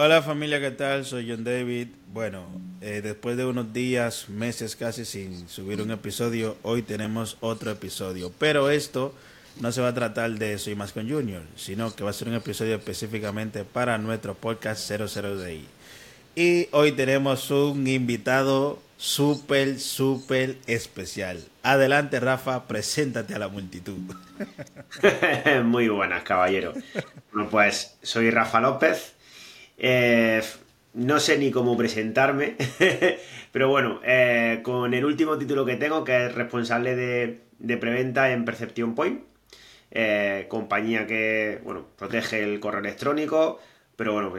Hola familia, ¿qué tal? Soy John David. Bueno, eh, después de unos días, meses casi sin subir un episodio, hoy tenemos otro episodio. Pero esto no se va a tratar de Soy Más con Junior, sino que va a ser un episodio específicamente para nuestro podcast 00DI. Y hoy tenemos un invitado súper, súper especial. Adelante, Rafa, preséntate a la multitud. Muy buenas, caballero. Bueno, pues soy Rafa López eh, no sé ni cómo presentarme, pero bueno, eh, con el último título que tengo, que es responsable de, preventa en Perception Point, eh, compañía que, bueno, protege el correo electrónico, pero bueno,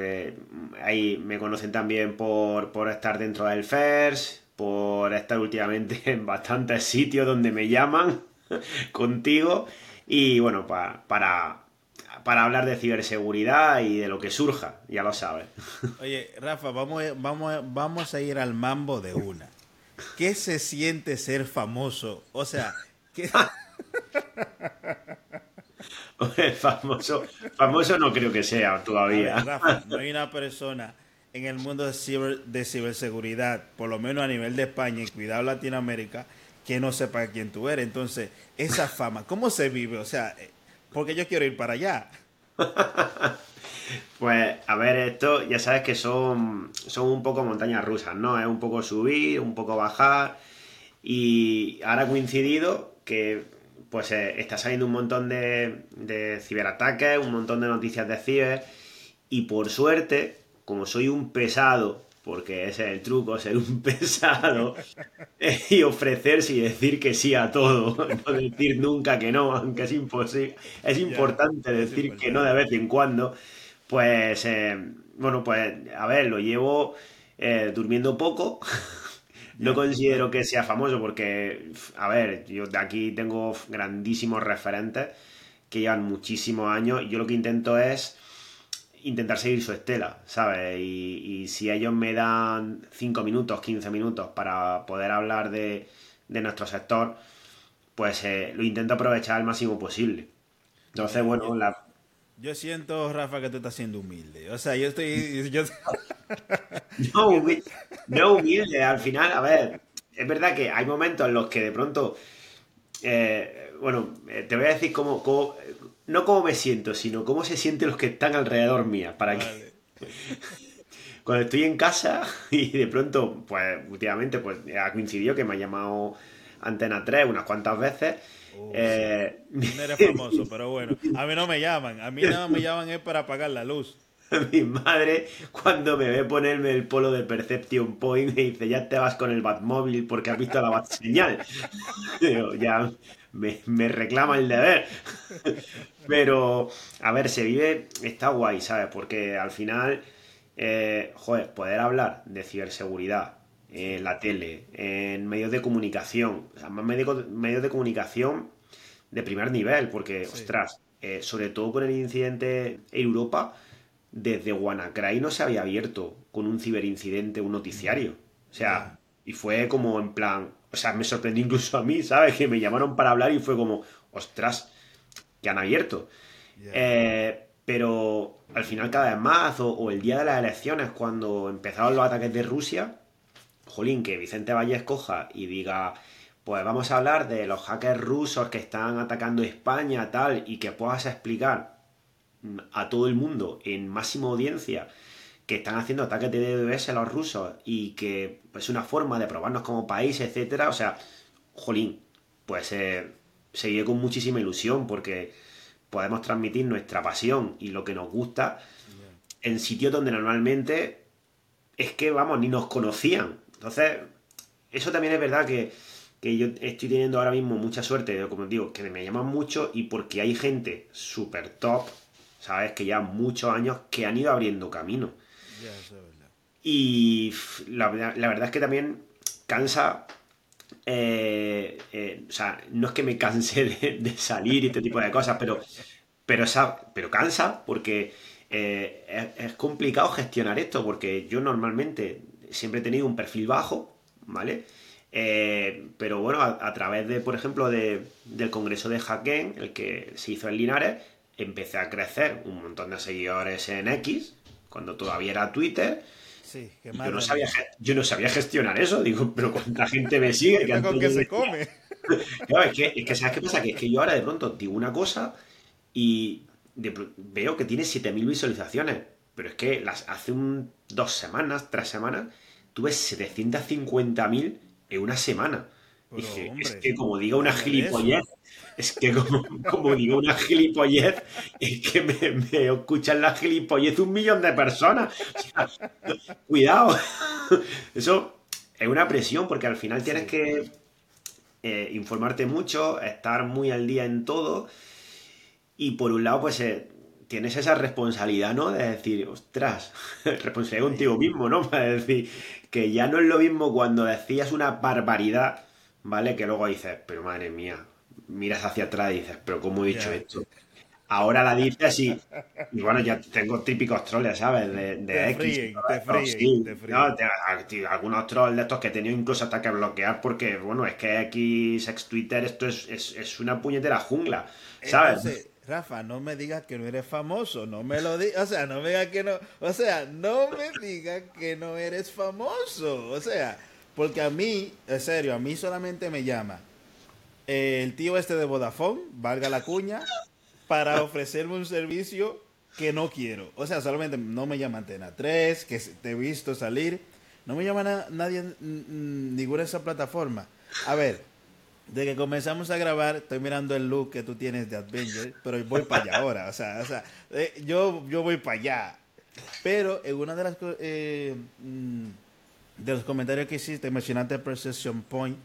ahí me conocen también por, por estar dentro del FERS, por estar últimamente en bastantes sitios donde me llaman contigo, y bueno, para para hablar de ciberseguridad y de lo que surja, ya lo sabes. Oye, Rafa, vamos, vamos, vamos a ir al mambo de una. ¿Qué se siente ser famoso? O sea, ¿qué... famoso, famoso no creo que sea todavía. Rafa, no hay una persona en el mundo de, ciber, de ciberseguridad, por lo menos a nivel de España y cuidado Latinoamérica, que no sepa quién tú eres. Entonces, esa fama, ¿cómo se vive? O sea, porque yo quiero ir para allá. pues, a ver, esto ya sabes que son, son un poco montañas rusas, ¿no? Es un poco subir, un poco bajar. Y ahora ha coincidido que pues eh, está saliendo un montón de, de ciberataques, un montón de noticias de ciber. Y por suerte, como soy un pesado porque ese es el truco, ser un pesado y ofrecerse y decir que sí a todo, no decir nunca que no, aunque es imposible. Es importante decir que no de vez en cuando. Pues, eh, bueno, pues, a ver, lo llevo eh, durmiendo poco. No considero que sea famoso porque, a ver, yo de aquí tengo grandísimos referentes que llevan muchísimos años y yo lo que intento es intentar seguir su estela, ¿sabes? Y, si ellos me dan 5 minutos, 15 minutos para poder hablar de, nuestro sector, pues eh, lo intento aprovechar al máximo posible. Entonces, bueno, la... Yo siento, Rafa, que tú estás siendo humilde. O sea, yo estoy... no, humilde, Al final, a ver, es verdad que hay momentos en los que de pronto... Eh, bueno, eh, te voy a decir cómo, cómo no cómo me siento, sino cómo se sienten los que están alrededor mía. Para que. Cuando estoy en casa y de pronto, pues últimamente, pues ha coincidido que me ha llamado Antena 3 unas cuantas veces. eh... No eres famoso, pero bueno. A mí no me llaman. A mí nada me llaman es para apagar la luz. Mi madre, cuando me ve ponerme el polo de Perception Point, me dice: Ya te vas con el Batmóvil porque has visto la Bat señal. ya me, me reclama el deber. Pero, a ver, se vive, está guay, ¿sabes? Porque al final, eh, joder, poder hablar de ciberseguridad en la tele, en medios de comunicación, o sea, más medios, de comunicación de primer nivel, porque, ostras, eh, sobre todo con el incidente en Europa, desde Guanacray no se había abierto con un ciberincidente un noticiario. O sea, y fue como en plan, o sea, me sorprendió incluso a mí, ¿sabes? Que me llamaron para hablar y fue como, ostras, que han abierto. Eh, pero al final cada vez más, o, el día de las elecciones, cuando empezaron los ataques de Rusia, jolín, que Vicente Valle coja y diga, pues vamos a hablar de los hackers rusos que están atacando España, tal, y que puedas explicar a todo el mundo en máxima audiencia que están haciendo ataques de DDoS a los rusos y que es una forma de probarnos como país, etcétera, o sea, jolín, pues eh, seguiré con muchísima ilusión porque podemos transmitir nuestra pasión y lo que nos gusta en sitios donde normalmente es que, vamos, ni nos conocían. Entonces, eso también es verdad que, yo estoy teniendo ahora mismo mucha suerte, como digo, que me llaman mucho y porque hay gente súper top, ¿sabes? Que ya muchos años que han ido abriendo camino. Y la, la verdad es que también cansa eh, eh, o sea, no es que me canse de, salir y este tipo de cosas, pero, pero, pero cansa porque eh, es, complicado gestionar esto, porque yo normalmente siempre he tenido un perfil bajo, ¿vale? pero bueno, a, través de, por ejemplo, de, del congreso de Hackén, el que se hizo en Linares, empecé a crecer un montón de seguidores en X, cuando todavía era Twitter. Sí, qué yo, no sabía, yo no sabía gestionar eso. Digo, pero cuánta gente me sigue. que con que se come. Claro, es que, es que, ¿sabes qué pasa? Que es que yo ahora de pronto digo una cosa y veo que tiene 7.000 visualizaciones. Pero es que las, hace un, dos semanas, tres semanas, tuve 750.000 en una semana. Dije, es que como diga una gilipollez, es que como, como diga una gilipollez, es que me, me, escuchan la gilipollez un millón de personas. cuidado. Eso es una presión porque al final tienes que eh, informarte mucho, estar muy al día en todo. Y por un lado, pues eh, tienes esa responsabilidad, ¿no? De decir, ostras, responsabilidad contigo mismo, ¿no? Para decir que ya no es lo mismo cuando decías una barbaridad, ¿vale? Que luego dices, pero madre mía, miras hacia atrás y dices, pero ¿cómo he dicho esto? Ahora la dices y, y, bueno, ya tengo típicos troles, ¿sabes? De, de X. te algunos trolls de estos que he tenido incluso hasta que bloquear porque, bueno, es que X, ex Twitter, esto es, es, es una puñetera jungla, ¿sabes? Rafa, no me digas que no eres famoso, no me lo digas, o sea, no me digas que no, o sea, no me digas que no eres famoso, o sea, porque a mí, en serio, a mí solamente me llama el tío este de Vodafone, valga la cuña, para ofrecerme un servicio que no quiero. O sea, solamente no me llama Antena 3, que te he visto salir, no me llama nadie, ninguna de esa plataforma. A ver, de que comenzamos a grabar, estoy mirando el look que tú tienes de Adventure, pero voy para allá ahora. O sea, o sea eh, yo, yo voy para allá. Pero en una de las eh, mm, de los comentarios que hiciste, mencionaste Precision Point.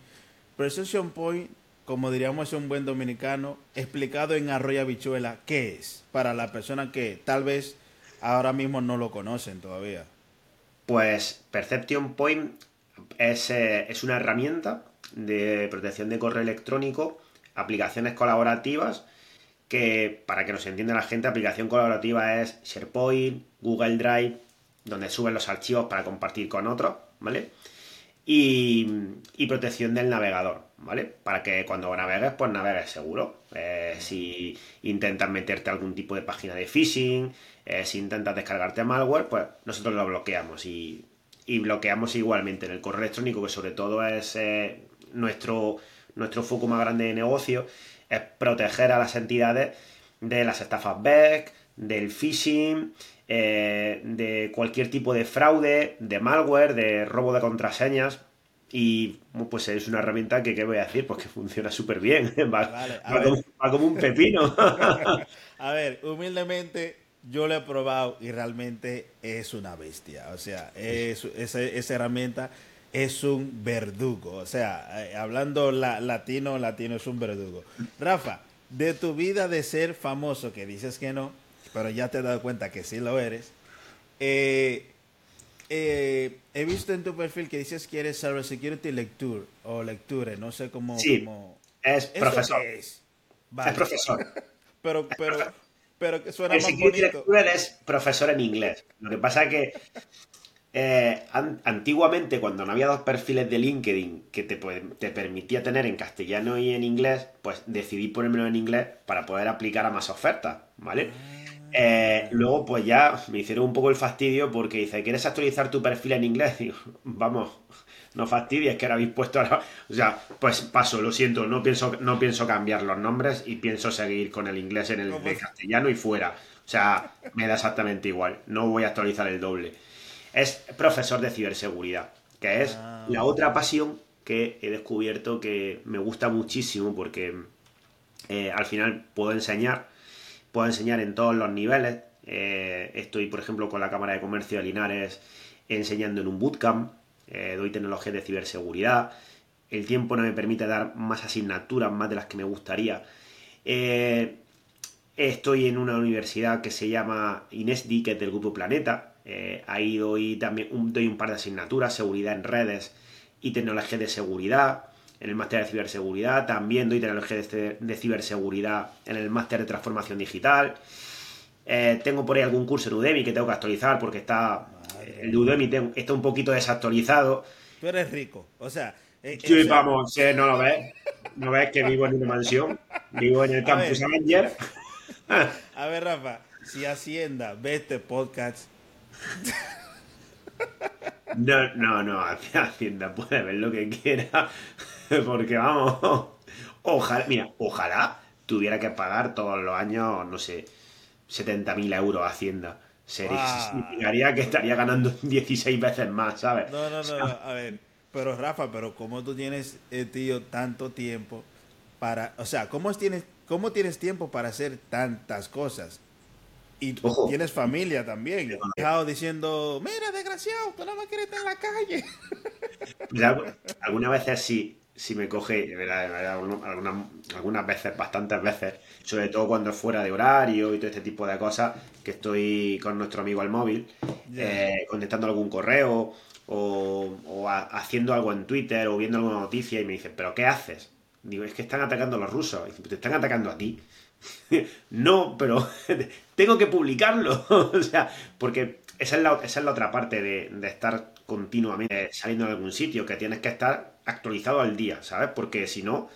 Precision Point, como diríamos un buen dominicano, explicado en arroya bichuela, ¿qué es? Para la persona que tal vez ahora mismo no lo conocen todavía. Pues Perception Point es, eh, es una herramienta de protección de correo electrónico, aplicaciones colaborativas, que para que nos entienda la gente, aplicación colaborativa es SharePoint, Google Drive, donde suben los archivos para compartir con otros, ¿vale? Y, protección del navegador, ¿vale? Para que cuando navegues, pues navegues seguro. Eh, si intentas meterte a algún tipo de página de phishing, eh, si intentas descargarte malware, pues nosotros lo bloqueamos y, bloqueamos igualmente en el correo electrónico, que sobre todo es eh, nuestro, nuestro foco más grande de negocio es proteger a las entidades de las estafas back, del phishing, de cualquier tipo de fraude, de malware, de robo de contraseñas. Y pues es una herramienta que, ¿qué voy a decir? Pues que funciona súper bien. Va, como, un pepino. a ver, humildemente, yo lo he probado y realmente es una bestia. O sea, es, esa herramienta es un verdugo. O sea, eh, hablando latino, latino es un verdugo. Rafa, de tu vida de ser famoso, que dices que no, pero ya te he dado cuenta que sí lo eres, eh, eh, he visto en tu perfil que dices que eres Security Lecture o Lecture, no sé cómo... Sí, es profesor. Es? profesor. pero, pero, pero que suena más bonito. Lecture es profesor en inglés. Lo que pasa es que eh, antiguamente, cuando no había dos perfiles de LinkedIn que te, te, permitía tener en castellano y en inglés, pues decidí ponérmelo en inglés para poder aplicar a más ofertas, ¿vale? Eh, luego, pues ya me hicieron un poco el fastidio porque dice, ¿quieres actualizar tu perfil en inglés? Digo, vamos, no fastidies que ahora habéis puesto ahora. O sea, pues paso, lo siento, no pienso, no pienso cambiar los nombres y pienso seguir con el inglés en el castellano y fuera. O sea, me da exactamente igual. No voy a actualizar el doble es profesor de ciberseguridad, que es ah. la otra pasión que he descubierto que me gusta muchísimo porque eh, al final puedo enseñar, puedo enseñar en todos los niveles. Eh, estoy, por ejemplo, con la Cámara de Comercio de Linares enseñando en un bootcamp, eh, doy tecnología de ciberseguridad. El tiempo no me permite dar más asignaturas, más de las que me gustaría. estoy en una universidad que se llama INESDI, que es del Grupo Planeta, eh, ahí doy también un, doy un par de asignaturas, seguridad en redes y tecnología de seguridad. En el máster de ciberseguridad también doy tecnología de, ciberseguridad en el máster de transformación digital. Eh, tengo por ahí algún curso en Udemy que tengo que actualizar porque está. El de Udemy está un poquito desactualizado. Tú eres rico, o sea. Eh, sí, vamos, no lo ves. No ves que vivo en una mansión. Vivo en el campus Avenger. a ver, Rafa, si Hacienda ve este podcast, No, no, no, Hacienda puede ver lo que quiera, porque vamos, ojalá, mira, ojalá tuviera que pagar todos los años, no sé, 70.000 euros a Hacienda. Sería, significaría que estaría ganando 16 veces más, ¿sabes? No, no, no, a ver, pero Rafa, pero ¿cómo tú tienes, eh, tío, tanto tiempo para, o sea, ¿cómo tienes, cómo tienes tiempo para hacer tantas cosas? Y tienes familia también. Dejado diciendo, mira, desgraciado, tú no me quieres estar en la calle. Pues algunas veces sí, sí me coge, algunas, algunas veces, bastantes veces, sobre todo cuando es fuera de horario y todo este tipo de cosas, que estoy con nuestro amigo al móvil, eh, contestando algún correo o, haciendo algo en Twitter o viendo alguna noticia y me dicen, ¿pero qué haces? Digo, es que están atacando a los rusos. Y te están atacando a ti. no, pero tengo que publicarlo. o sea, porque esa es la, esa es la otra parte de, estar continuamente saliendo de algún sitio, que tienes que estar actualizado al día, ¿sabes? Porque si no,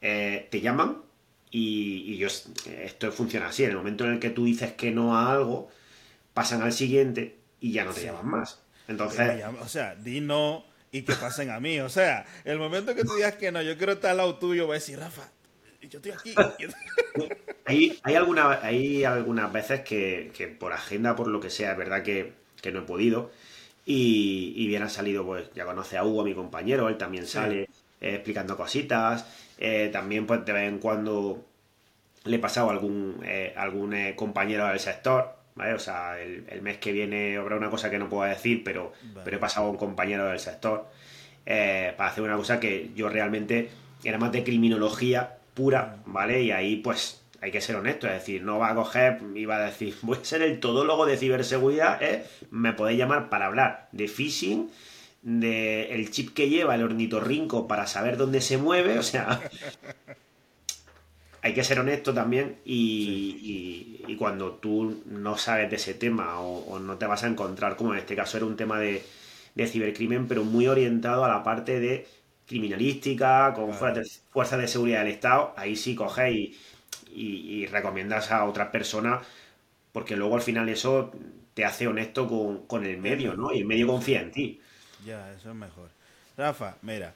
eh, te llaman y, yo, esto funciona así. En el momento en el que tú dices que no a algo, pasan al siguiente y ya no te llaman más. Entonces... O sea, di no y que pasen a mí. O sea, el momento que tú digas que no, yo quiero estar al lado tuyo, voy a decir, Rafa, yo estoy aquí. hay, hay, alguna, hay algunas veces que, por agenda, por lo que sea, es verdad que, no he podido. Y, bien ha salido, pues ya conoce a Hugo, mi compañero, él también sale eh, explicando cositas. Eh, también, pues de vez en cuando le he pasado a algún, eh, algún compañero del sector, ¿vale? O sea, el, mes que viene habrá una cosa que no puedo decir, pero, pero he pasado a un compañero del sector para hacer una cosa que yo realmente era más de criminología pura, ¿vale? Y ahí pues hay que ser honesto, es decir, no va a coger y va a decir, voy a ser el todólogo de ciberseguridad, ¿eh? me podéis llamar para hablar de phishing, de el chip que lleva el ornitorrinco para saber dónde se mueve, o sea, hay que ser honesto también y, y, cuando tú no sabes de ese tema o, no te vas a encontrar, como en este caso era un tema de, de cibercrimen, pero muy orientado a la parte de criminalística, con fuerzas, de, seguridad del Estado, ahí sí coges y, recomiendas a otra persona, porque luego al final eso te hace honesto con, el medio, ¿no? Y el medio confía en ti. Ya, eso es mejor. Rafa, mira,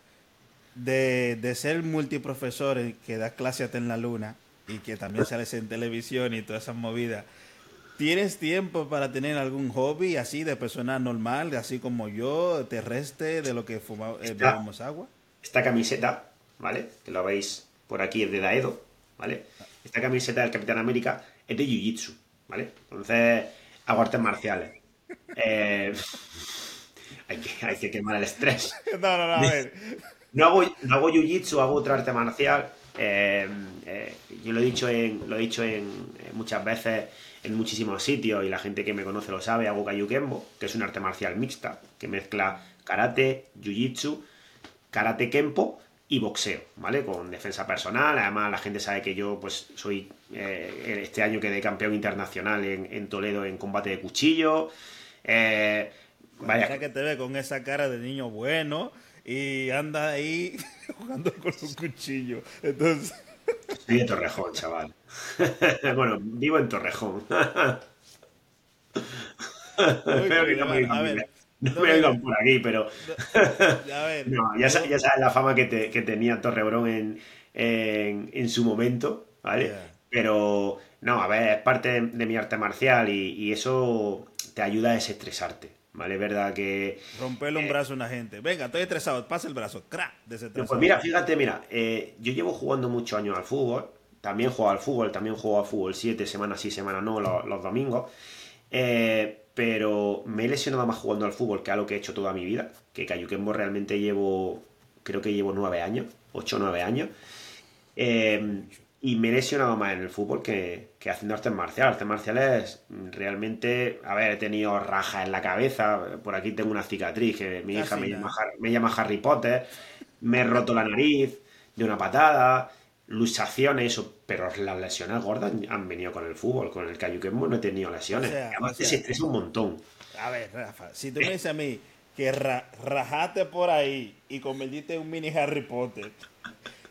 de, de ser multiprofesor que da clases en la luna y que también sales en televisión y todas esas movidas, ¿Tienes tiempo para tener algún hobby así de persona normal, así como yo, terrestre, de lo que fumamos, eh, agua? esta camiseta, ¿vale? Que lo veis por aquí, es de Daedo, ¿vale? Esta camiseta del Capitán América es de Jiu-Jitsu, ¿vale? Entonces, hago artes marciales. Eh, hay, que, hay que quemar el estrés. No, no, no, a ver. No hago, no hago Jiu-Jitsu, hago otra arte marcial. Eh, eh, yo lo he dicho, en, lo he dicho en, muchas veces en muchísimos sitios y la gente que me conoce lo sabe, hago Kayukembo, que es un arte marcial mixta, que mezcla karate, jiu-jitsu karate kempo y boxeo, ¿vale? Con defensa personal. Además, la gente sabe que yo, pues, soy. Eh, este año quedé campeón internacional en, Toledo en combate de cuchillo. Eh, vaya. que te ve con esa cara de niño bueno y anda ahí jugando con un cuchillo. Entonces. Estoy de Torrejón, chaval. bueno, vivo en Torrejón. a ver, no, me oigan por aquí, pero. ya, sabes la fama que, tenía Torrebrón en, en, su momento, ¿vale? Pero, no, a ver, es parte de, mi arte marcial y, eso te ayuda a desestresarte, ¿vale? Es verdad que. Romperle un eh, brazo a una gente. Venga, estoy estresado, pasa el brazo, ¡crack! Pues mira, fíjate, mira, eh, yo llevo jugando muchos años al fútbol. También juego al fútbol, también juego al fútbol siete semanas sí, semanas no, los, los domingos. Eh, pero me he lesionado más jugando al fútbol que a lo que he hecho toda mi vida. Que Cayuquembo realmente llevo, creo que llevo nueve años, ocho o nueve años. Eh, y me he lesionado más en el fútbol que, haciendo artes marciales. Artes marciales realmente, a ver, he tenido rajas en la cabeza. Por aquí tengo una cicatriz que mi hija me llama, me llama Harry Potter. Me he roto la nariz de una patada luxaciones, eso, pero las lesiones gordas han venido con el fútbol, con el que no he tenido lesiones. Además, se estresa un montón. A ver, Rafa, si tú me dices a mí que rajaste por ahí y convertiste un mini Harry Potter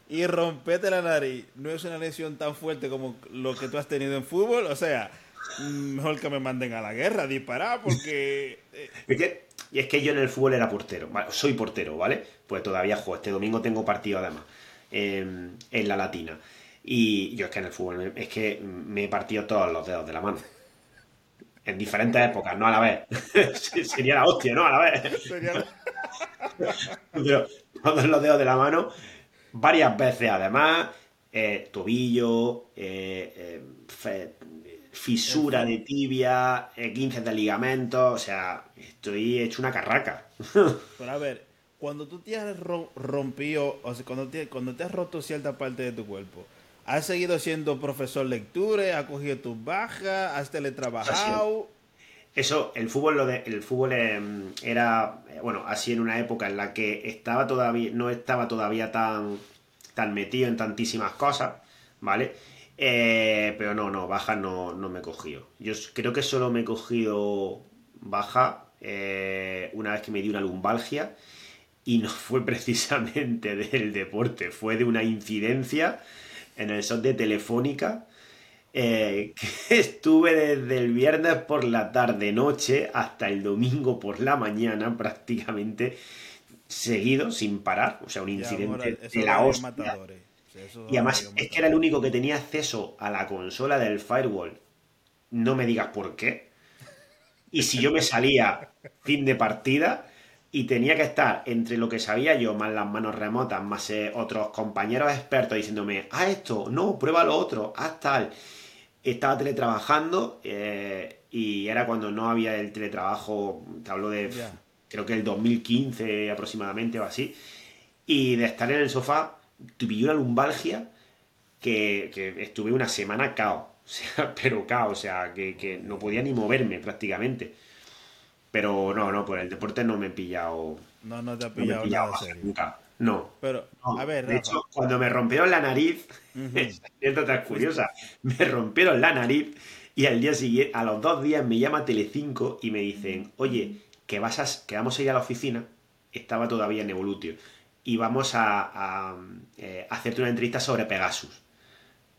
y rompete la nariz, no es una lesión tan fuerte como lo que tú has tenido en fútbol, o sea, mejor que me manden a la guerra disparar, porque. Eh, es que, y es que yo en el fútbol era portero, soy portero, ¿vale? Pues todavía juego. Este domingo tengo partido además en, en la Latina. Y yo es que en el fútbol es que me he partido todos los dedos de la mano. En diferentes épocas, no a la vez. Sería la hostia, ¿no? A la vez. Sería Pero todos los dedos de la mano, varias veces además, eh, tobillo, eh, eh, fisura de tibia, 15 de ligamentos, o sea, estoy hecho una carraca. Pero a ver, cuando tú te has rompido, o sea, cuando te, cuando te has roto cierta parte de tu cuerpo, ¿Has seguido siendo profesor lectura? ¿Has cogido tus bajas? ¿Has teletrabajado? Eso, el fútbol, lo de, el fútbol em, era, eh, bueno, así en una época en la que estaba todavía, no estaba todavía tan, tan metido en tantísimas cosas, ¿vale? Eh, pero no, no, baja no, no me he cogido. Yo creo que solo me he cogido baja eh, una vez que me di una lumbalgia y no fue precisamente del deporte, fue de una incidencia en el show de Telefónica, eh, que estuve desde el viernes por la tarde-noche hasta el domingo por la mañana prácticamente seguido, sin parar, o sea, un incidente de la hostia. y además es que era el único que tenía acceso a la consola del Firewall. No me digas por qué. Y si yo me salía fin de partida, y tenía que estar entre lo que sabía yo, más las manos remotas, más eh, otros compañeros expertos diciéndome, haz esto, no, prueba lo otro, haz tal. Estaba teletrabajando eh, y era cuando no había el teletrabajo, te hablo de, creo que el 2015 aproximadamente o así, y de estar en el sofá, tuve una lumbalgia que, estuve una semana cao, o sea, pero cao, o sea, que, que no podía ni moverme prácticamente. Pero no, no, por el deporte no me he pillado. No, no te ha pillado, nada nunca. No. Pero, a ver, De hecho, cuando me rompieron la nariz, es curiosa, me rompieron la nariz y al día siguiente, a los dos días me llama Telecinco y me dicen, oye, que vas a, que vamos a ir a la oficina, estaba todavía en Evolutio, y vamos a, eh, hacerte una entrevista sobre Pegasus.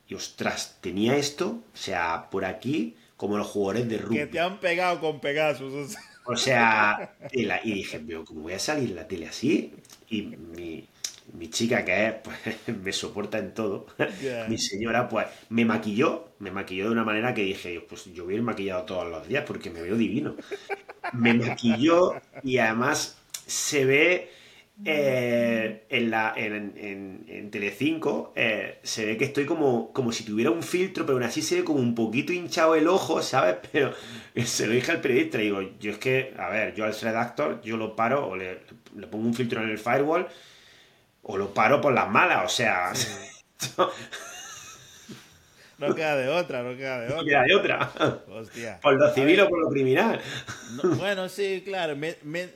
Y ostras, tenía esto, o sea, por aquí, como los jugadores de rugby. Que te han pegado con Pegasus. O sea. O sea, y, dije, pero ¿cómo voy a salir en la tele así? Y mi, chica, que es, pues, me soporta en todo, mi señora, pues, me maquilló, me maquilló de una manera que dije, pues yo voy a ir maquillado todos los días porque me veo divino. Me maquilló y además se ve eh, en, la, en, en, en Telecinco eh, se ve que estoy como, como si tuviera un filtro, pero aún así se ve como un poquito hinchado el ojo, ¿sabes? Pero se lo dije al periodista y digo, yo es que, a ver, yo al redactor, yo lo paro o le, pongo un filtro en el firewall o lo paro por las malas, o sea... No queda de otra, no queda de otra. No queda de otra. Hostia. Por lo civil o por lo criminal. bueno, sí, claro. Me, me,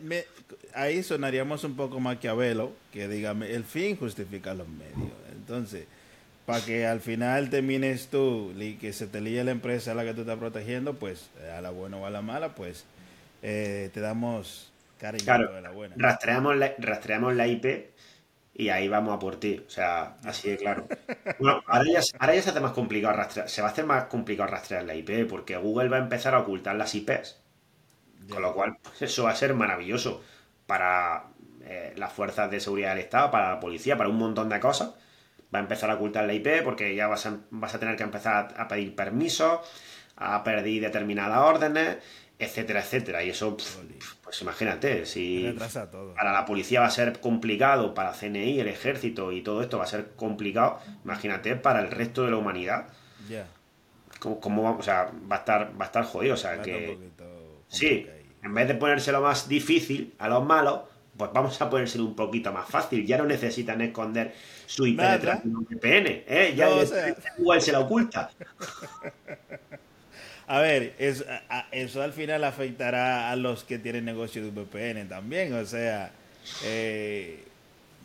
ahí sonaríamos un poco maquiavelo, que dígame, el fin justifica los medios. Entonces, para que al final termines tú y que se te líe la empresa a la que tú estás protegiendo, pues a la buena o a la mala, pues eh, te damos cariño de la buena. Rastreamos la, rastreamos la IP y ahí vamos a por ti. O sea, así de claro. Bueno, ahora ya, se hace más complicado rastrear, se va a hacer más complicado rastrear la IP porque Google va a empezar a ocultar las IPs. Con lo cual, pues, eso va a ser maravilloso para eh, las fuerzas de seguridad del Estado, para la policía, para un montón de cosas. Va a empezar a ocultar la IP porque ya vas a, vas a tener que empezar a pedir permisos, a pedir determinadas órdenes etcétera, etcétera. Y eso, pues imagínate, si para la policía va a ser complicado, para CNI, el ejército y todo esto va a ser complicado, imagínate para el resto de la humanidad. Ya. ¿Cómo, va, o sea, va a estar, va a estar jodido, o sea que... Sí, en vez de ponérselo más difícil a los malos, pues vamos a ponérselo un poquito más fácil. Ya no necesitan esconder su IP detrás de un VPN, ¿eh? Ya igual se la oculta. A ver, eso, eso al final afectará a los que tienen negocio de VPN también. O sea, eh,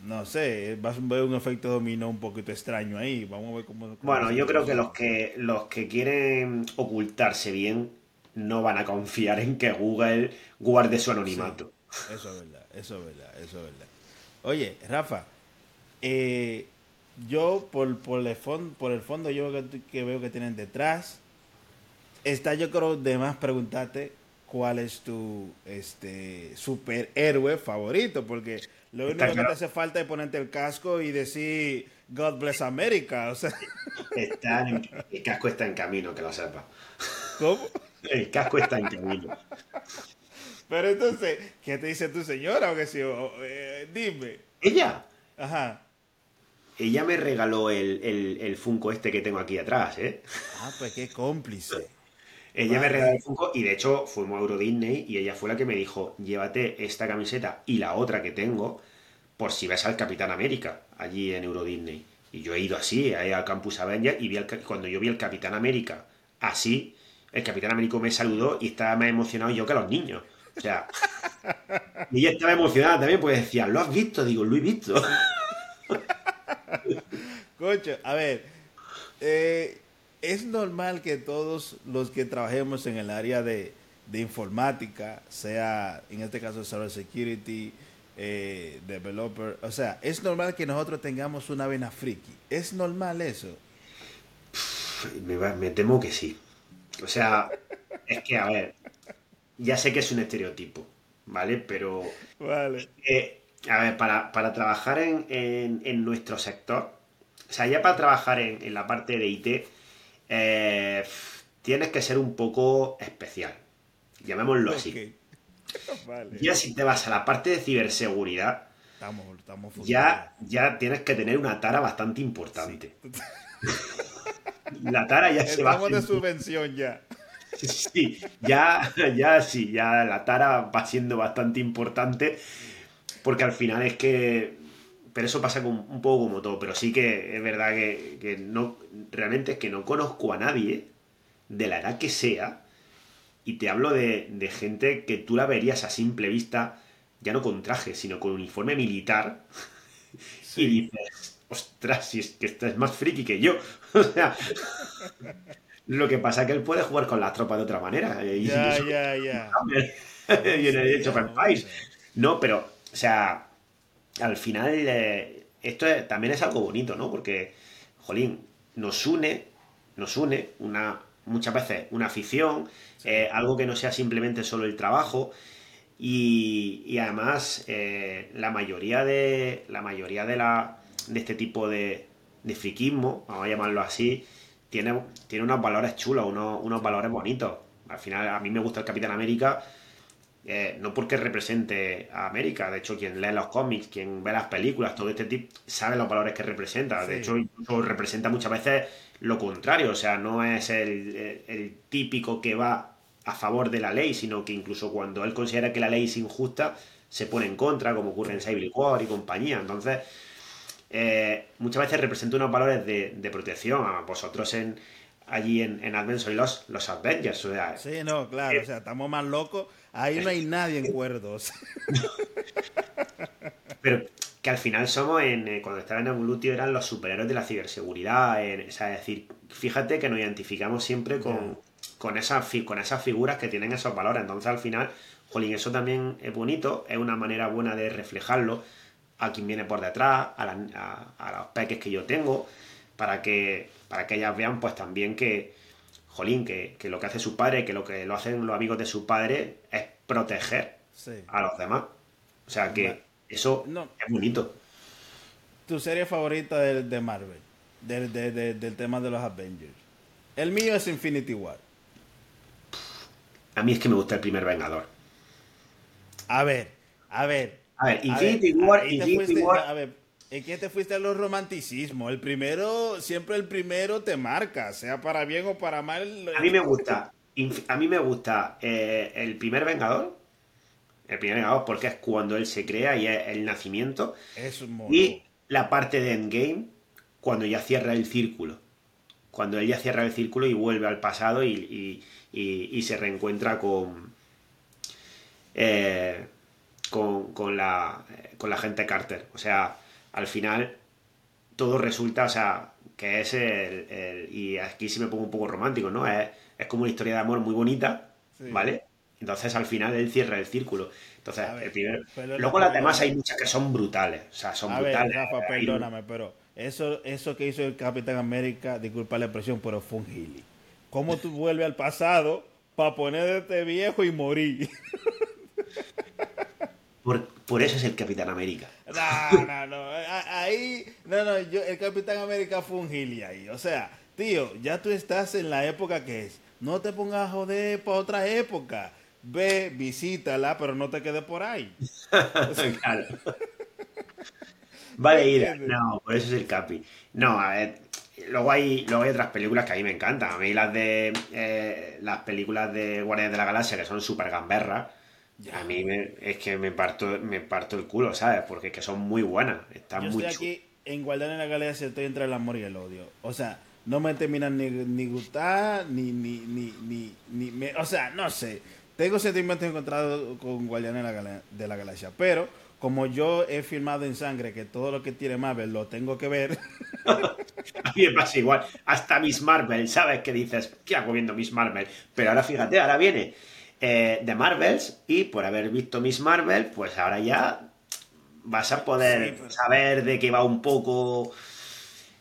no sé, va a ver un efecto dominó un poquito extraño ahí. Vamos a ver cómo. bueno, yo creo que los que los que quieren ocultarse bien no van a confiar en que Google guarde su anonimato. eso es verdad, eso es verdad, eso es verdad. Oye, Rafa, eh, yo por, por, el fondo, por el fondo yo que, que veo que tienen detrás está yo creo de más preguntarte cuál es tu este superhéroe favorito, porque lo único que te hace falta es ponerte el casco y decir God bless America, o sea. el casco está en camino, que lo sepa. ¿Cómo? El casco está en camino. Pero entonces, ¿qué te dice tu señora o qué si eh, dime. ¿Ella? Ajá. Ella me regaló el, el, Funko este que tengo aquí atrás, ¿eh? Ah, pues qué cómplice. Ella me regaló el Funko y de hecho fuimos a Euro Disney y ella fue la que me dijo, llévate esta camiseta y la otra que tengo por si ves al Capitán América allí en Euro Disney. Y yo he ido así, he ido al Campus Avenger y vi cuando yo vi al Capitán América así, el Capitán América me saludó y estaba más emocionado yo que los niños. O sea, y ella estaba emocionada también porque decía, ¿lo has visto? Digo, lo he visto. Cocho, a ver, eh, es normal que todos los que trabajemos en el área de, informática, sea en este caso Cyber Security, eh, developer, o sea, es normal que nosotros tengamos una vena friki. ¿Es normal eso? Me, me temo que sí. O sea, es que, a ver, ya sé que es un estereotipo, ¿vale? Pero. Vale. Eh, a ver, para, trabajar en, nuestro sector, o sea, ya para trabajar en, la parte de IT, eh, tienes que ser un poco especial. Llamémoslo así. Vale. Ya si te vas a la parte de ciberseguridad, ya, ya tienes que tener una tara bastante importante. la tara ya se va. Estamos de subvención ya. Sí, ya, ya sí, ya la tara va siendo bastante importante porque al final es que... Pero eso pasa un poco como todo, pero sí que es verdad que, no, realmente es que no conozco a nadie de la edad que sea y te hablo de, gente que tú la verías a simple vista, ya no con traje, sino con uniforme militar y dices, ostras, si es que esto es más friki que yo. O sea, lo que pasa es que él puede jugar con las tropas de otra manera. Ya, ya, ya. Y en el. No, pero, o sea, al final eh, esto también es algo bonito, ¿no? Porque, jolín, nos une, nos une una, muchas veces una afición, eh, algo que no sea simplemente solo el trabajo. Y, además, eh, la mayoría de. La mayoría de la. de este tipo de, de friquismo, vamos a llamarlo así, tiene, tiene unos valores chulos, unos, unos valores bonitos. Al final, a mí me gusta el Capitán América, eh, no porque represente a América, de hecho, quien lee los cómics, quien ve las películas, todo este tipo, sabe los valores que representa. De hecho, incluso representa muchas veces lo contrario, o sea, no es el, típico que va a favor de la ley, sino que incluso cuando él considera que la ley es injusta, se pone en contra, como ocurre en Civil War y compañía. Entonces, eh, muchas veces representa unos valores de, protección. A vosotros en allí en, en Advent los, los Avengers. O sea, sí, no, claro, o sea, estamos más locos. Ahí no hay nadie en cuerdos. Pero que al final somos, en, eh, cuando estaba en Evolutio, eran los superhéroes de la ciberseguridad. o sea, es decir, fíjate que nos identificamos siempre con, con, esas, con esas figuras que tienen esos valores. Entonces, al final, jolín, eso también es bonito, es una manera buena de reflejarlo a quien viene por detrás, a, los peques que yo tengo, para que, para que ellas vean pues también que, jolín, que, lo que hace su padre, que lo que lo hacen los amigos de su padre es proteger a los demás. O sea que eso es bonito. ¿Tu serie favorita de, Marvel? del tema de los Avengers. El mío es Infinity War. A mí es que me gusta el primer Vengador. A ver, a ver, a ver, Infinity War, Infinity War. A ver, es que te fuiste a los romanticismos. El primero, siempre el primero te marca, sea para bien o para mal. A mí me gusta, a mí me gusta eh, el primer Vengador. El primer Vengador porque es cuando él se crea y es el nacimiento. Es y la parte de Endgame cuando ya cierra el círculo. Cuando él ya cierra el círculo y vuelve al pasado y, y se reencuentra con... Eh, con, con, la, con la gente Carter. O sea, al final todo resulta, o sea, que es el, y aquí sí me pongo un poco romántico, ¿no? Es, es como una historia de amor muy bonita, ¿vale? Entonces al final él cierra el círculo. Entonces, el primero. Luego las demás hay muchas que son brutales. O sea, son brutales. Rafa, perdóname, pero eso, eso que hizo el Capitán América, disculpa la expresión, pero fue un gili. cómo tú vuelves al pasado para ponerte viejo y morir. Por, eso es el Capitán América. No, no, no. Ahí, no, no, yo, el Capitán América fue un gili ahí. O sea, tío, ya tú estás en la época que es. No te pongas a joder para otra época. Ve, visítala, pero no te quedes por ahí. claro. Vale, ir. No, por eso es el Capi. No, a ver. Luego hay, luego hay otras películas que a mí me encantan. A mí las de eh, las películas de Guardianes de la Galaxia que son súper gamberras. A mí me, es que me parto, me parto el culo, ¿sabes? Porque es que son muy buenas. Están Yo estoy aquí en Guardianes de la Galaxia, estoy entre el amor y el odio. O sea, no me terminan ni, ni gustar, ni, ni, ni, ni, ni me, o sea, no sé. Tengo sentimientos encontrados con Guardianes de la Galaxia, pero como yo he firmado en sangre que todo lo que tiene Marvel lo tengo que ver. a mí me pasa igual. Hasta Miss Marvel, ¿sabes? qué dices, ¿qué hago viendo Miss Marvel? Pero ahora fíjate, ahora viene eh, de Marvels y por haber visto Miss Marvel, pues ahora ya vas a poder pues. saber de qué va un poco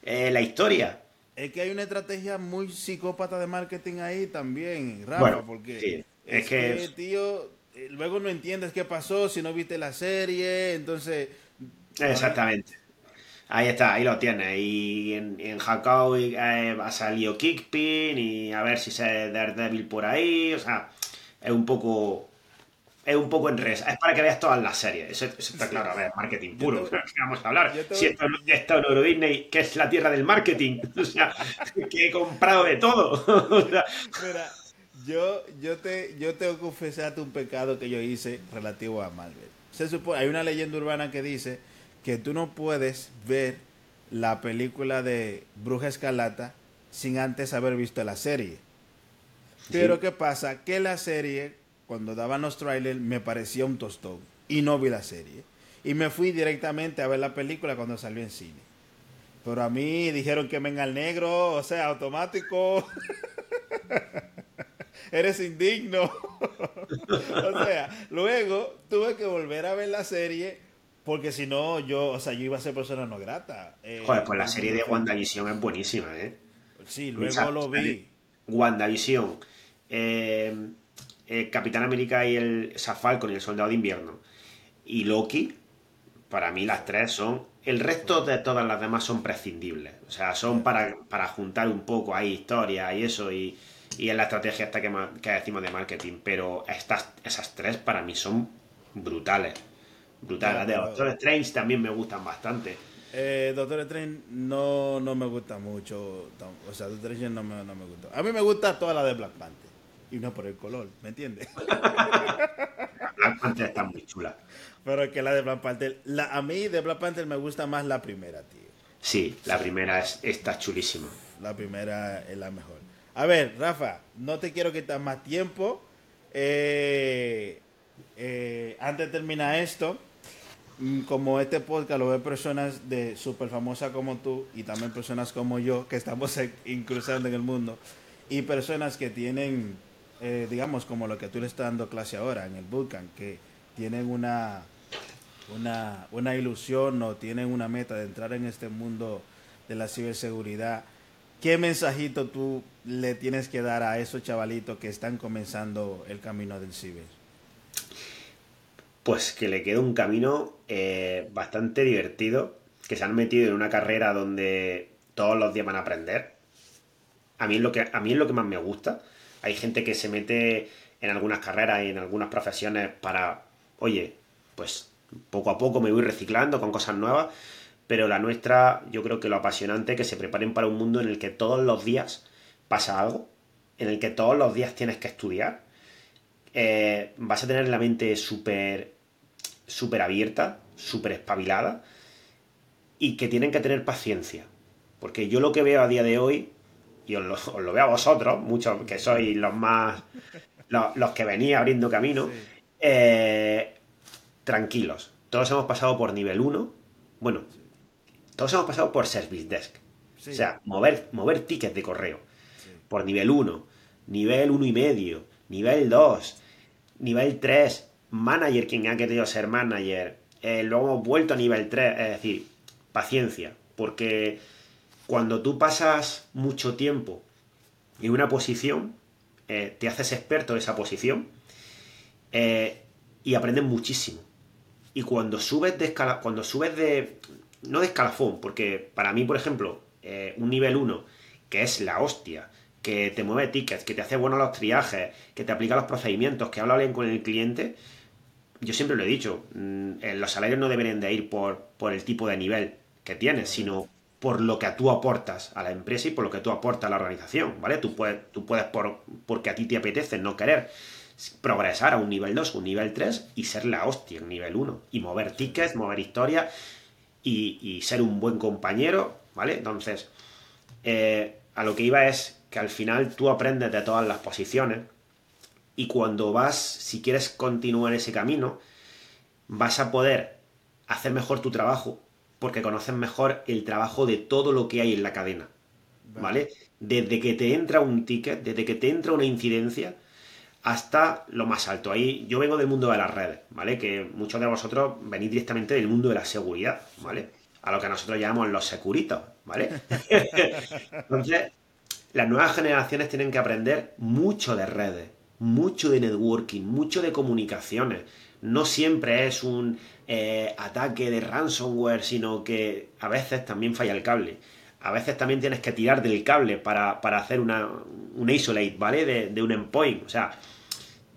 eh, la historia. Es que hay una estrategia muy psicópata de marketing ahí también, Rafa, porque es, que, tío, eh, luego no entiendes qué pasó si no viste la serie, entonces... Exactamente. Ahí está, ahí lo tienes. Y en, en Hakao eh, ha salido Kickpin y a ver si se Daredevil por ahí. O sea, es un poco... Es un poco en res. Es para que veas todas las series. Eso, está claro. A ver, marketing puro. vamos a hablar? Si esto, esto es Euro Disney, que es la tierra del marketing. O sea, que he comprado de todo. o sea, yo, yo, te, yo tengo que confesarte un pecado que yo hice relativo a Marvel. Se supone, hay una leyenda urbana que dice que tú no puedes ver la película de Bruja Escarlata sin antes haber visto la serie. Pero ¿qué pasa? Que la serie, cuando daban los trailers, me parecía un tostón y no vi la serie. Y me fui directamente a ver la película cuando salió en cine. Pero a mí dijeron que venga el negro, o sea, automático. eres indigno. o sea, luego tuve que volver a ver la serie porque si no, yo, o sea, yo iba a ser persona no grata. Eh, Joder, pues la serie de WandaVision es buenísima, ¿eh? Sí, luego lo vi. WandaVision, eh, eh, Capitán América y el Falcon y el Soldado de Invierno y Loki, para mí las tres son... El resto de todas las demás son prescindibles. O sea, son para, para juntar un poco ahí historia y eso y y en la estrategia esta que, que decimos de marketing. Pero estas, esas tres para mí son brutales. Brutales. Las de Doctor Strange también me gustan bastante. Eh, Doctor Strange no, no me gusta mucho. O sea, Doctor Strange no me, no me gusta. A mí me gusta toda la de Black Panther. Y no por el color, ¿me entiendes? Black Panther está muy chula. Pero que la de Black Panther. La, a mí de Black Panther me gusta más la primera, tío. Sí, la primera es, está chulísima. La primera es la mejor. A ver, Rafa, no te quiero quitar más tiempo. Eh, eh, antes de terminar esto, mm, como este podcast lo ven personas de súper famosas como tú y también personas como yo que estamos incruzando en el mundo y personas que tienen, eh, digamos, como lo que tú le estás dando clase ahora en el Vulcan, que tienen una, una, una ilusión o tienen una meta de entrar en este mundo de la ciberseguridad ¿Qué mensajito tú le tienes que dar a esos chavalitos que están comenzando el camino del ciber? Pues que le queda un camino eh, bastante divertido, que se han metido en una carrera donde todos los días van a aprender. A mí es lo que, a mí es lo que más me gusta. Hay gente que se mete en algunas carreras y en algunas profesiones para, oye, pues poco a poco me voy reciclando con cosas nuevas pero la nuestra, yo creo que lo apasionante es que se preparen para un mundo en el que todos los días pasa algo, en el que todos los días tienes que estudiar, eh, vas a tener la mente súper súper abierta, súper espabilada, y que tienen que tener paciencia. Porque yo lo que veo a día de hoy, y os lo, veo a vosotros, muchos que sois los más, los, que venís abriendo camino, eh, tranquilos. Todos hemos pasado por nivel 1. Bueno, todos hemos pasado por Service Desk. O sea, mover, mover tickets de correo. Por nivel 1, nivel 1 y medio, nivel 2, nivel 3, manager, quien ha querido ser manager. Eh, luego hemos vuelto a nivel 3. Es decir, paciencia. Porque cuando tú pasas mucho tiempo en una posición, eh, te haces experto de esa posición eh, y aprendes muchísimo. Y cuando subes de escala, cuando subes de, no de escalafón, porque para mí, por ejemplo, eh, un nivel 1, que es la hostia, que te mueve tickets, que te hace buenos los triajes, que te aplica los procedimientos, que habla bien con el cliente, yo siempre lo he dicho, mm, los salarios no deberían de ir por, por el tipo de nivel que tienes, sino por lo que tú aportas a la empresa y por lo que tú aportas a la organización, ¿vale? Tú puedes, tú puedes por, porque a ti te apetece no querer progresar a un nivel 2, un nivel 3 y ser la hostia en nivel 1 y mover tickets, mover historias y, ser un buen compañero, ¿vale? Entonces, eh, a lo que iba es que al final tú aprendes de todas las posiciones y cuando vas, si quieres continuar ese camino, vas a poder hacer mejor tu trabajo porque conoces mejor el trabajo de todo lo que hay en la cadena, ¿vale? Desde que te entra un ticket, desde que te entra una incidencia, hasta lo más alto. Ahí yo vengo del mundo de las redes, ¿vale? Que muchos de vosotros venís directamente del mundo de la seguridad, ¿vale? A lo que nosotros llamamos los securitos, ¿vale? Entonces, las nuevas generaciones tienen que aprender mucho de redes, mucho de networking, mucho de comunicaciones. No siempre es un eh, ataque de ransomware, sino que a veces también falla el cable. A veces también tienes que tirar del cable para, hacer una, un isolate, ¿vale? De, de un endpoint. O sea,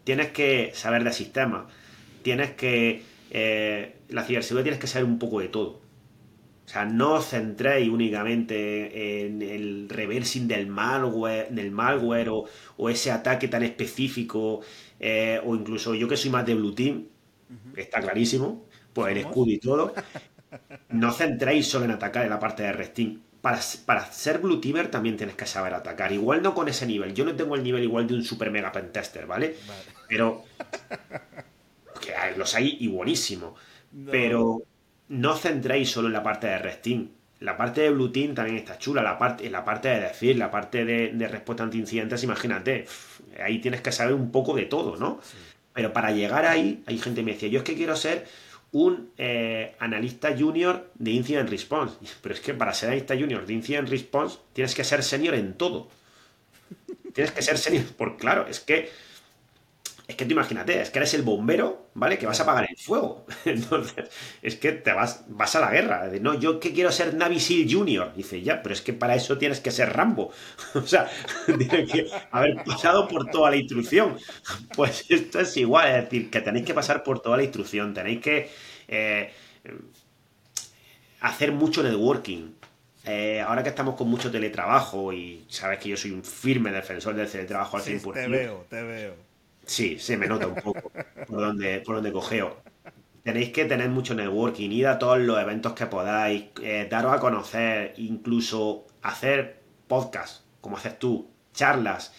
tienes que saber de sistemas, tienes que... Eh, la ciberseguridad tienes que saber un poco de todo. O sea, no os centréis únicamente en el reversing del malware, del malware o, ese ataque tan específico, eh, o incluso yo que soy más de Blue Team, está clarísimo, pues el escudo y todo. No centréis solo en atacar en la parte de resting para, ser blue teamer también tienes que saber atacar. Igual no con ese nivel. Yo no tengo el nivel igual de un super mega pentester, ¿vale? Pero. Que los hay y buenísimo. Pero no centréis solo en la parte de resting. La parte de Blue Team también está chula. La parte, la parte de decir, la parte de, respuesta ante incidentes, imagínate. Ahí tienes que saber un poco de todo, ¿no? Pero para llegar ahí, hay gente que me decía, yo es que quiero ser un eh, analista junior de Incident Response. Pero es que para ser analista junior de Incident Response tienes que ser senior en todo. Tienes que ser senior, por claro, es que que tú imagínate, es que eres el bombero, ¿vale? Que vas a apagar el fuego. Entonces, es que te vas, vas a la guerra. no, yo que quiero ser Navy SEAL Junior. Dice, ya, pero es que para eso tienes que ser Rambo. o sea, tienes que haber pasado por toda la instrucción. Pues esto es igual, es decir, que tenéis que pasar por toda la instrucción, tenéis que eh, hacer mucho networking. Eh, ahora que estamos con mucho teletrabajo y sabes que yo soy un firme defensor del teletrabajo al 100%. te veo, te veo Sí, se me nota un poco por donde, por donde cogeo. Tenéis que tener mucho networking, ir a todos los eventos que podáis, eh, daros a conocer, incluso hacer podcast, como haces tú, charlas.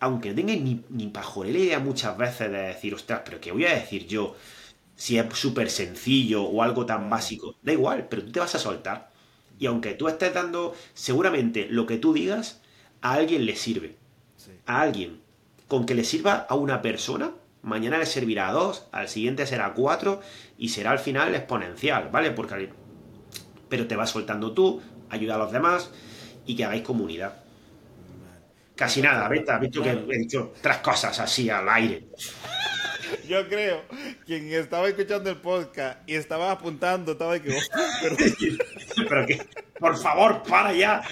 Aunque no tengáis ni, ni pajorera idea muchas veces de decir, ostras, pero ¿qué voy a decir yo? Si es súper sencillo o algo tan básico. Da igual, pero tú te vas a soltar. Y aunque tú estés dando, seguramente lo que tú digas, a alguien le sirve. A alguien con que le sirva a una persona, mañana le servirá a dos, al siguiente será a cuatro y será al final exponencial, ¿vale? Porque pero te vas soltando tú, ayuda a los demás y que hagáis comunidad. Casi nada, ¿ves? Has visto que he dicho tres cosas así al aire. Yo creo, quien estaba escuchando el podcast y estaba apuntando, estaba que, pero... pero que, por favor, para ya.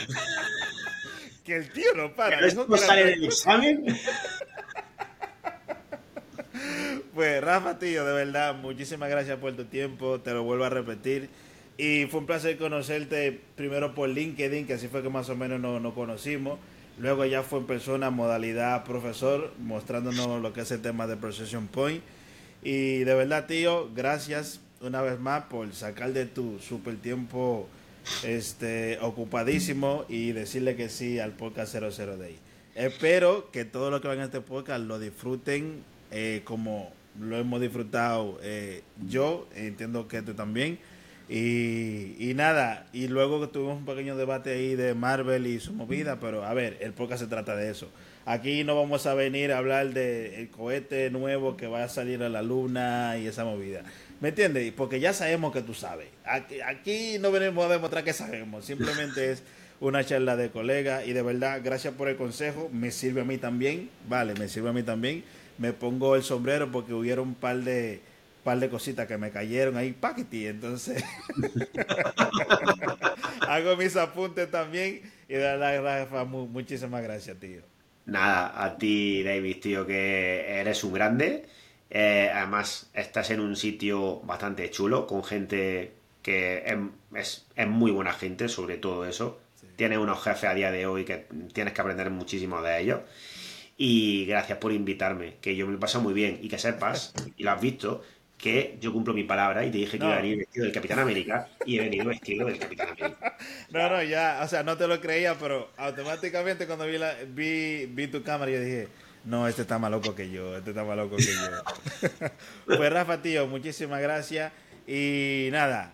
Que el tío no para. ¿Pero esto sale del examen? Pues Rafa, tío, de verdad, muchísimas gracias por tu tiempo, te lo vuelvo a repetir. Y fue un placer conocerte primero por LinkedIn, que así fue que más o menos nos, conocimos. Luego ya fue en persona, modalidad profesor, mostrándonos lo que es el tema de Procession Point. Y de verdad, tío, gracias una vez más por sacar de tu super tiempo este, ocupadísimo y decirle que sí al podcast 00 Day. Espero que todo lo que van a este podcast lo disfruten eh, como lo hemos disfrutado eh, yo, entiendo que tú también. Y, nada, y luego que tuvimos un pequeño debate ahí de Marvel y su movida, pero a ver, el podcast se trata de eso. Aquí no vamos a venir a hablar del cohete nuevo que va a salir a la luna y esa movida. ¿Me entiendes? Porque ya sabemos que tú sabes. Aquí, aquí no venimos a demostrar que sabemos, simplemente es una charla de colega y de verdad, gracias por el consejo, me sirve a mí también, vale, me sirve a mí también. Me pongo el sombrero porque hubieron un par de par de cositas que me cayeron ahí, paquetí, entonces hago mis apuntes también y de verdad, Rafa, muchísimas gracias, tío. Nada, a ti, David, tío, que eres un grande. Eh, además, estás en un sitio bastante chulo, con gente que es, es, muy buena gente, sobre todo eso. Tienes unos jefes a día de hoy que tienes que aprender muchísimo de ellos. Y gracias por invitarme, que yo me lo paso muy bien. Y que sepas, y lo has visto, que yo cumplo mi palabra y te dije que iba a venir vestido del Capitán América y he venido vestido del Capitán América. No, no, ya, o sea, no te lo creía, pero automáticamente cuando vi, la, vi, vi tu cámara yo dije, no, este está más loco que yo, este está más loco que yo. pues Rafa, tío, muchísimas gracias y nada,